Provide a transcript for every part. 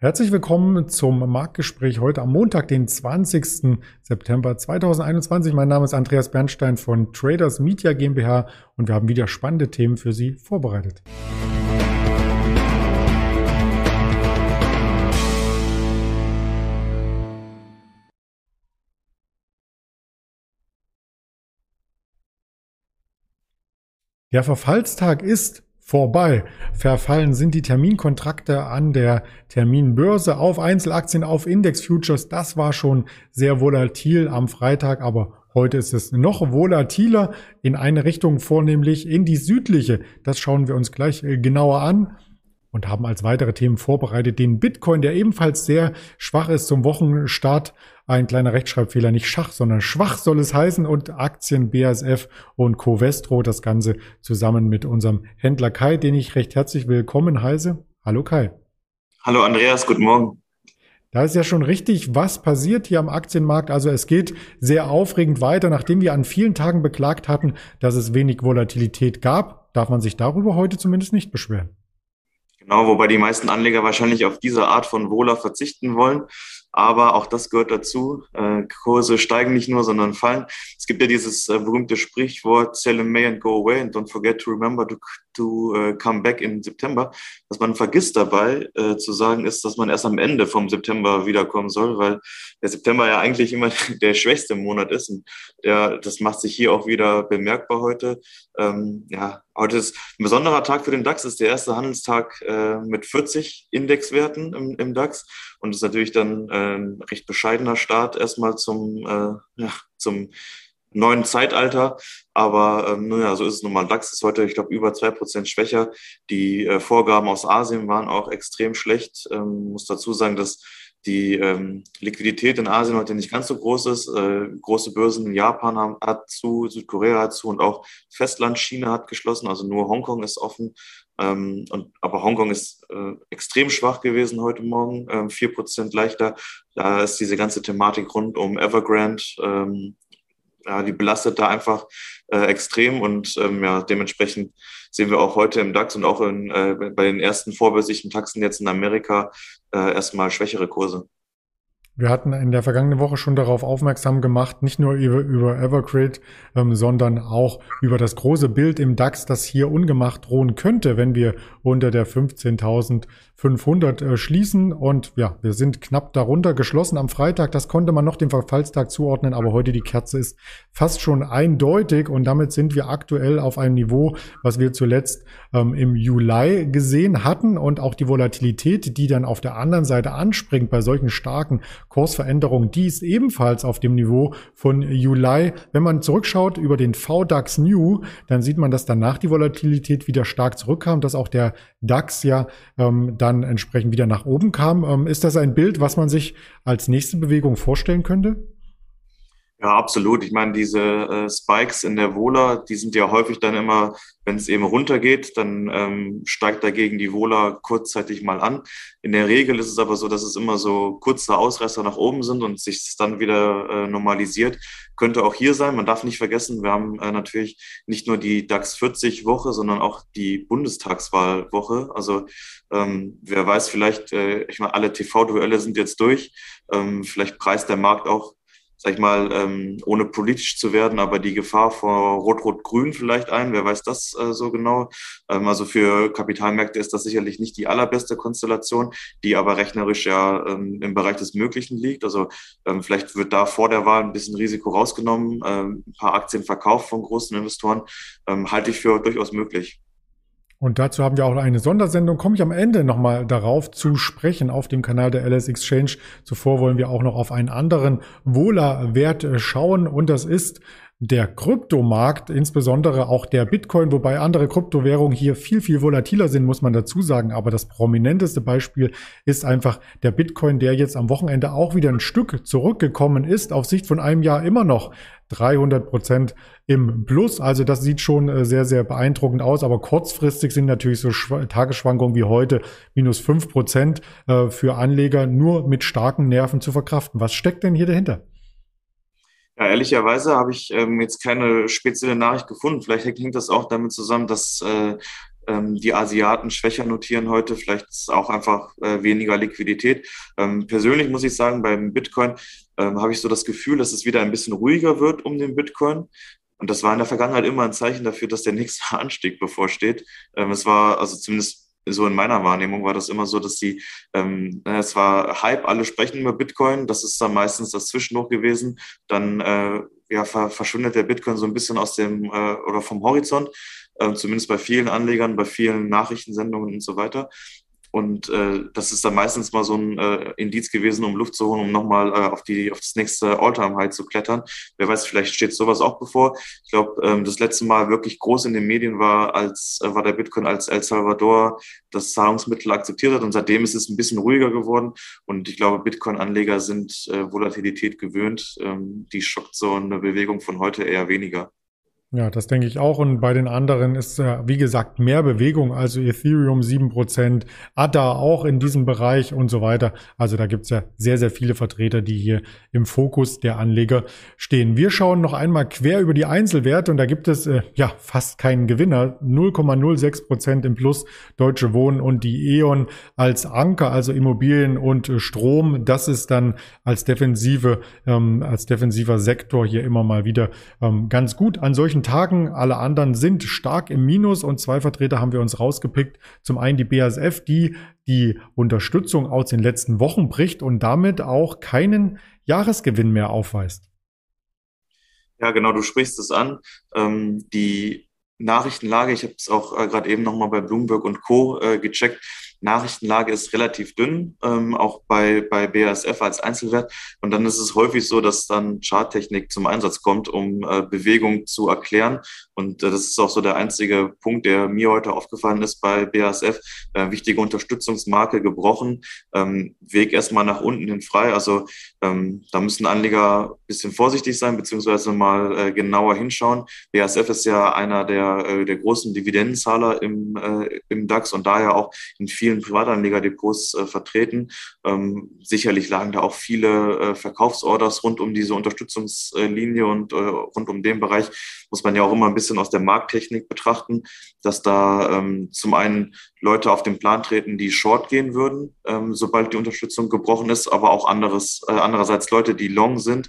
Herzlich willkommen zum Marktgespräch heute am Montag, den 20. September 2021. Mein Name ist Andreas Bernstein von Traders Media GmbH und wir haben wieder spannende Themen für Sie vorbereitet. Der Verfallstag ist vorbei. Verfallen sind die Terminkontrakte an der Terminbörse auf Einzelaktien, auf Index-Futures. Das war schon sehr volatil am Freitag, aber heute ist es noch volatiler in eine Richtung, vornehmlich in die südliche. Das schauen wir uns gleich äh, genauer an und haben als weitere Themen vorbereitet den Bitcoin, der ebenfalls sehr schwach ist zum Wochenstart. Ein kleiner Rechtschreibfehler, nicht Schach, sondern schwach soll es heißen und Aktien BASF und Covestro, das Ganze zusammen mit unserem Händler Kai, den ich recht herzlich willkommen heiße. Hallo Kai. Hallo Andreas, guten Morgen. Da ist ja schon richtig, was passiert hier am Aktienmarkt. Also es geht sehr aufregend weiter, nachdem wir an vielen Tagen beklagt hatten, dass es wenig Volatilität gab, darf man sich darüber heute zumindest nicht beschweren. Genau, wobei die meisten Anleger wahrscheinlich auf diese Art von Wohler verzichten wollen. Aber auch das gehört dazu. Äh, Kurse steigen nicht nur, sondern fallen. Gibt ja dieses äh, berühmte Sprichwort, sell in May and go away and don't forget to remember to, to uh, come back in September. Was man vergisst dabei äh, zu sagen ist, dass man erst am Ende vom September wiederkommen soll, weil der September ja eigentlich immer der schwächste Monat ist. Und der, das macht sich hier auch wieder bemerkbar heute. Ähm, ja, heute ist ein besonderer Tag für den DAX. Ist der erste Handelstag äh, mit 40 Indexwerten im, im DAX. Und ist natürlich dann ein recht bescheidener Start erstmal zum, äh, ja, zum neuen Zeitalter. Aber ähm, naja, so ist es nun mal. DAX ist heute, ich glaube, über zwei Prozent schwächer. Die äh, Vorgaben aus Asien waren auch extrem schlecht. Ähm, muss dazu sagen, dass die ähm, Liquidität in Asien heute nicht ganz so groß ist. Äh, große Börsen in Japan haben, hat zu, Südkorea hat zu und auch Festland China hat geschlossen. Also nur Hongkong ist offen. Ähm, und, aber Hongkong ist äh, extrem schwach gewesen heute Morgen, ähm, vier Prozent leichter. Da ist diese ganze Thematik rund um Evergrande, ähm, ja, die belastet da einfach äh, extrem und ähm, ja, dementsprechend sehen wir auch heute im DAX und auch in, äh, bei den ersten vorbörslichen Taxen jetzt in Amerika äh, erstmal schwächere Kurse. Wir hatten in der vergangenen Woche schon darauf aufmerksam gemacht, nicht nur über, über Evergrade, ähm, sondern auch über das große Bild im DAX, das hier ungemacht drohen könnte, wenn wir unter der 15.500 äh, schließen. Und ja, wir sind knapp darunter geschlossen am Freitag. Das konnte man noch dem Verfallstag zuordnen, aber heute die Kerze ist fast schon eindeutig und damit sind wir aktuell auf einem Niveau, was wir zuletzt ähm, im Juli gesehen hatten und auch die Volatilität, die dann auf der anderen Seite anspringt bei solchen starken Kursveränderung, die ist ebenfalls auf dem Niveau von Juli. Wenn man zurückschaut über den VDAX New, dann sieht man, dass danach die Volatilität wieder stark zurückkam, dass auch der DAX ja ähm, dann entsprechend wieder nach oben kam. Ähm, ist das ein Bild, was man sich als nächste Bewegung vorstellen könnte? Ja, absolut. Ich meine, diese äh, Spikes in der Vola, die sind ja häufig dann immer, wenn es eben runtergeht, dann ähm, steigt dagegen die Vola kurzzeitig mal an. In der Regel ist es aber so, dass es immer so kurze Ausreißer nach oben sind und sich dann wieder äh, normalisiert. Könnte auch hier sein. Man darf nicht vergessen, wir haben äh, natürlich nicht nur die DAX 40 Woche, sondern auch die Bundestagswahlwoche. Also ähm, wer weiß, vielleicht, äh, ich meine, alle TV-Duelle sind jetzt durch. Ähm, vielleicht preist der Markt auch sag ich mal, ähm, ohne politisch zu werden, aber die Gefahr vor Rot-Rot-Grün vielleicht ein. Wer weiß das äh, so genau? Ähm, also für Kapitalmärkte ist das sicherlich nicht die allerbeste Konstellation, die aber rechnerisch ja ähm, im Bereich des Möglichen liegt. Also ähm, vielleicht wird da vor der Wahl ein bisschen Risiko rausgenommen, ähm, ein paar Aktien verkauft von großen Investoren, ähm, halte ich für durchaus möglich. Und dazu haben wir auch eine Sondersendung. Komme ich am Ende nochmal darauf zu sprechen auf dem Kanal der LS Exchange. Zuvor wollen wir auch noch auf einen anderen Wohler-Wert schauen und das ist der Kryptomarkt, insbesondere auch der Bitcoin, wobei andere Kryptowährungen hier viel, viel volatiler sind, muss man dazu sagen. Aber das prominenteste Beispiel ist einfach der Bitcoin, der jetzt am Wochenende auch wieder ein Stück zurückgekommen ist, auf Sicht von einem Jahr immer noch 300 Prozent im Plus. Also das sieht schon äh, sehr, sehr beeindruckend aus. Aber kurzfristig sind natürlich so Tagesschwankungen wie heute minus fünf Prozent äh, für Anleger nur mit starken Nerven zu verkraften. Was steckt denn hier dahinter? Ja, ehrlicherweise habe ich ähm, jetzt keine spezielle Nachricht gefunden. Vielleicht hängt das auch damit zusammen, dass äh, ähm, die Asiaten schwächer notieren heute. Vielleicht ist auch einfach äh, weniger Liquidität. Ähm, persönlich muss ich sagen, beim Bitcoin ähm, habe ich so das Gefühl, dass es wieder ein bisschen ruhiger wird um den Bitcoin. Und das war in der Vergangenheit immer ein Zeichen dafür, dass der nächste Anstieg bevorsteht. Ähm, es war also zumindest so in meiner Wahrnehmung war das immer so, dass die, ähm, es war Hype, alle sprechen über Bitcoin, das ist dann meistens das Zwischenhoch gewesen. Dann äh, ja, ver verschwindet der Bitcoin so ein bisschen aus dem äh, oder vom Horizont, äh, zumindest bei vielen Anlegern, bei vielen Nachrichtensendungen und so weiter. Und äh, das ist dann meistens mal so ein äh, Indiz gewesen, um Luft zu holen, um nochmal äh, auf, auf das nächste All-Time-High zu klettern. Wer weiß, vielleicht steht sowas auch bevor. Ich glaube, ähm, das letzte Mal wirklich groß in den Medien war, als äh, war der Bitcoin als El Salvador das Zahlungsmittel akzeptiert hat. Und seitdem ist es ein bisschen ruhiger geworden. Und ich glaube, Bitcoin-Anleger sind äh, Volatilität gewöhnt. Ähm, die schockt so eine Bewegung von heute eher weniger. Ja, das denke ich auch. Und bei den anderen ist, äh, wie gesagt, mehr Bewegung. Also Ethereum 7%, ADA auch in diesem Bereich und so weiter. Also da gibt's ja sehr, sehr viele Vertreter, die hier im Fokus der Anleger stehen. Wir schauen noch einmal quer über die Einzelwerte und da gibt es äh, ja fast keinen Gewinner. 0,06% im Plus Deutsche Wohnen und die E.ON als Anker, also Immobilien und äh, Strom. Das ist dann als defensive, ähm, als defensiver Sektor hier immer mal wieder ähm, ganz gut. An solchen solchen Tagen. Alle anderen sind stark im Minus und zwei Vertreter haben wir uns rausgepickt. Zum einen die BASF, die die Unterstützung aus den letzten Wochen bricht und damit auch keinen Jahresgewinn mehr aufweist. Ja, genau, du sprichst es an. Ähm, die Nachrichtenlage, ich habe es auch äh, gerade eben nochmal bei Bloomberg und Co. Äh, gecheckt, Nachrichtenlage ist relativ dünn, ähm, auch bei, bei BASF als Einzelwert. Und dann ist es häufig so, dass dann Charttechnik zum Einsatz kommt, um äh, Bewegung zu erklären. Und äh, das ist auch so der einzige Punkt, der mir heute aufgefallen ist bei BASF. Äh, wichtige Unterstützungsmarke gebrochen, ähm, Weg erstmal nach unten hin frei. Also ähm, da müssen Anleger ein bisschen vorsichtig sein, beziehungsweise mal äh, genauer hinschauen. BASF ist ja einer der, äh, der großen Dividendenzahler im, äh, im DAX und daher auch in vielen vielen Privatanlegerdepots äh, vertreten. Ähm, sicherlich lagen da auch viele äh, Verkaufsorders rund um diese Unterstützungslinie und äh, rund um den Bereich muss man ja auch immer ein bisschen aus der Markttechnik betrachten, dass da ähm, zum einen Leute auf den Plan treten, die short gehen würden, ähm, sobald die Unterstützung gebrochen ist, aber auch anderes, äh, andererseits Leute, die long sind,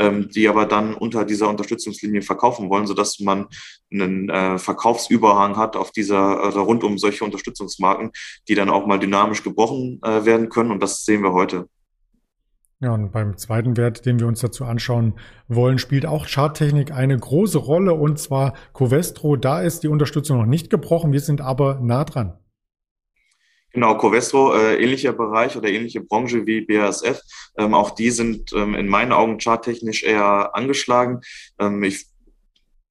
die aber dann unter dieser Unterstützungslinie verkaufen wollen, sodass man einen äh, Verkaufsüberhang hat auf dieser, also rund um solche Unterstützungsmarken, die dann auch mal dynamisch gebrochen äh, werden können. Und das sehen wir heute. Ja, und beim zweiten Wert, den wir uns dazu anschauen wollen, spielt auch Charttechnik eine große Rolle und zwar Covestro. Da ist die Unterstützung noch nicht gebrochen, wir sind aber nah dran. Genau, Covestro, äh, ähnlicher Bereich oder ähnliche Branche wie BASF. Ähm, auch die sind ähm, in meinen Augen charttechnisch eher angeschlagen. Ähm, ich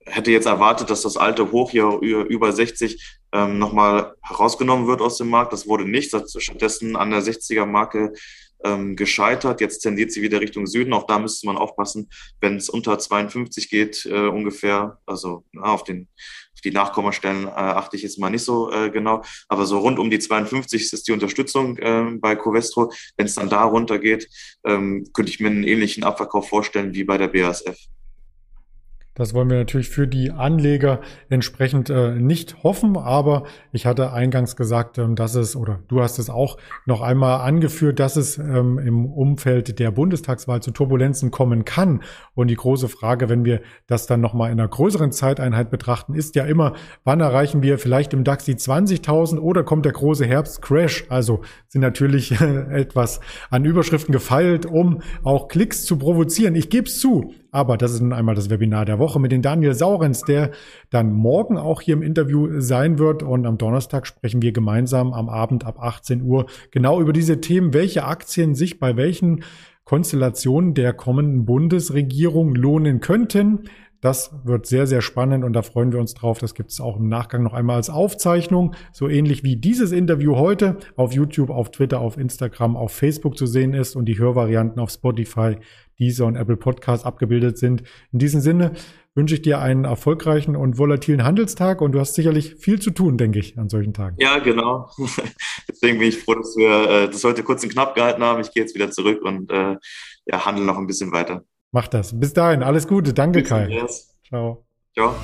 hätte jetzt erwartet, dass das alte Hoch hier über 60 ähm, nochmal herausgenommen wird aus dem Markt. Das wurde nicht. Stattdessen an der 60er-Marke ähm, gescheitert. Jetzt tendiert sie wieder Richtung Süden. Auch da müsste man aufpassen, wenn es unter 52 geht, äh, ungefähr, also na, auf den auf die Nachkommastellen äh, achte ich jetzt mal nicht so äh, genau, aber so rund um die 52 ist die Unterstützung äh, bei Covestro. Wenn es dann da runtergeht, ähm, könnte ich mir einen ähnlichen Abverkauf vorstellen wie bei der BASF. Das wollen wir natürlich für die Anleger entsprechend äh, nicht hoffen, aber ich hatte eingangs gesagt, ähm, dass es, oder du hast es auch noch einmal angeführt, dass es ähm, im Umfeld der Bundestagswahl zu Turbulenzen kommen kann. Und die große Frage, wenn wir das dann nochmal in einer größeren Zeiteinheit betrachten, ist ja immer, wann erreichen wir vielleicht im DAX die 20.000 oder kommt der große Herbstcrash? Also sind natürlich etwas an Überschriften gefeilt, um auch Klicks zu provozieren. Ich gebe es zu, aber das ist nun einmal das Webinar der Woche mit den Daniel Saurens, der dann morgen auch hier im Interview sein wird. Und am Donnerstag sprechen wir gemeinsam am Abend ab 18 Uhr genau über diese Themen, welche Aktien sich bei welchen Konstellationen der kommenden Bundesregierung lohnen könnten. Das wird sehr, sehr spannend und da freuen wir uns drauf. Das gibt es auch im Nachgang noch einmal als Aufzeichnung, so ähnlich wie dieses Interview heute auf YouTube, auf Twitter, auf Instagram, auf Facebook zu sehen ist und die Hörvarianten auf Spotify, Deezer und Apple Podcasts abgebildet sind. In diesem Sinne wünsche ich dir einen erfolgreichen und volatilen Handelstag und du hast sicherlich viel zu tun, denke ich, an solchen Tagen. Ja, genau. Deswegen bin ich froh, dass wir äh, das heute kurz und knapp gehalten haben. Ich gehe jetzt wieder zurück und äh, ja, handle noch ein bisschen weiter. Mach das. Bis dahin, alles Gute. Danke, Kai. Ciao. Ciao.